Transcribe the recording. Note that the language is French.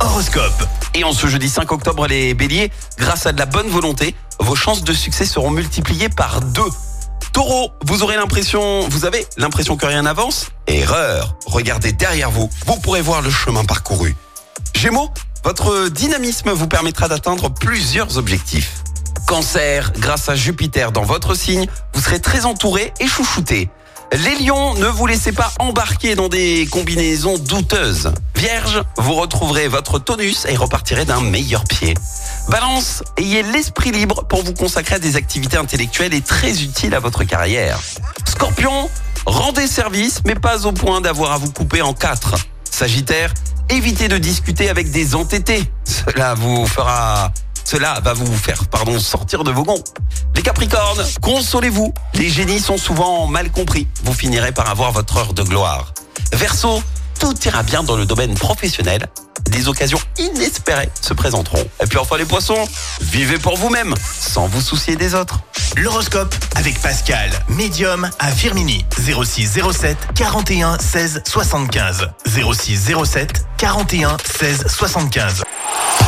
Horoscope. Et en ce jeudi 5 octobre, les béliers, grâce à de la bonne volonté, vos chances de succès seront multipliées par deux. Taureau, vous aurez l'impression, vous avez l'impression que rien n'avance Erreur. Regardez derrière vous, vous pourrez voir le chemin parcouru. Gémeaux, votre dynamisme vous permettra d'atteindre plusieurs objectifs. Cancer, grâce à Jupiter dans votre signe, vous serez très entouré et chouchouté. Les lions, ne vous laissez pas embarquer dans des combinaisons douteuses. Vierge, vous retrouverez votre tonus et repartirez d'un meilleur pied. Balance, ayez l'esprit libre pour vous consacrer à des activités intellectuelles et très utiles à votre carrière. Scorpion, rendez service, mais pas au point d'avoir à vous couper en quatre. Sagittaire, évitez de discuter avec des entêtés. Cela vous fera cela va vous faire pardon, sortir de vos gonds. Les Capricornes, consolez-vous. Les génies sont souvent mal compris. Vous finirez par avoir votre heure de gloire. Verseau, tout ira bien dans le domaine professionnel. Des occasions inespérées se présenteront. Et puis enfin les poissons, vivez pour vous-même, sans vous soucier des autres. L'horoscope avec Pascal, médium à Firmini. 06 07 41 16 75. 06 07 41 16 75.